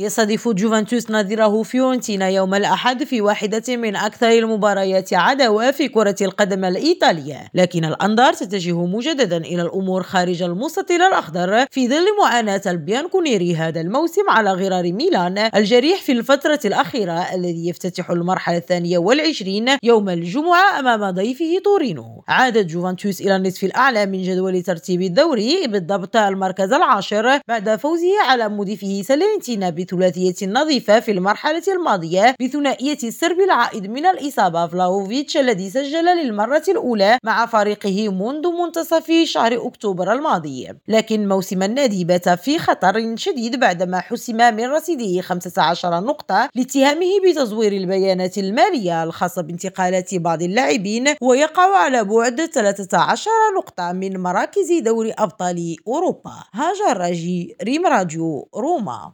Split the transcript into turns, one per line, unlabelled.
يستضيف جوفنتوس نظيره فيورنتينا يوم الأحد في واحدة من أكثر المباريات عداوة في كرة القدم الإيطالية. لكن الأنظار تتجه مجددا إلى الأمور خارج المستطيل الأخضر في ظل معاناة البيانكونيري هذا الموسم على غرار ميلان الجريح في الفترة الأخيرة الذي يفتتح المرحلة الثانية والعشرين يوم الجمعة أمام ضيفه تورينو. عادت جوفنتوس إلى النصف الأعلى من جدول ترتيب الدوري بالضبط المركز العاشر بعد فوزه على مضيفه ساليرنيتانا بثلاثية نظيفة في المرحلة الماضية بثنائية الصربي العائد من الإصابة فلاهوفيتش الذي سجل للمرة الأولى مع فريقه منذ منتصف شهر أكتوبر الماضي. لكن موسم النادي بات في خطر شديد بعدما حسم من رصيده 15 نقطة لاتهامه بتزوير البيانات المالية الخاصة بانتقالات بعض اللاعبين ويقع على بعد 13 نقطة من مراكز دوري أبطال أوروبا. هاجر راجي ريم راديو روما.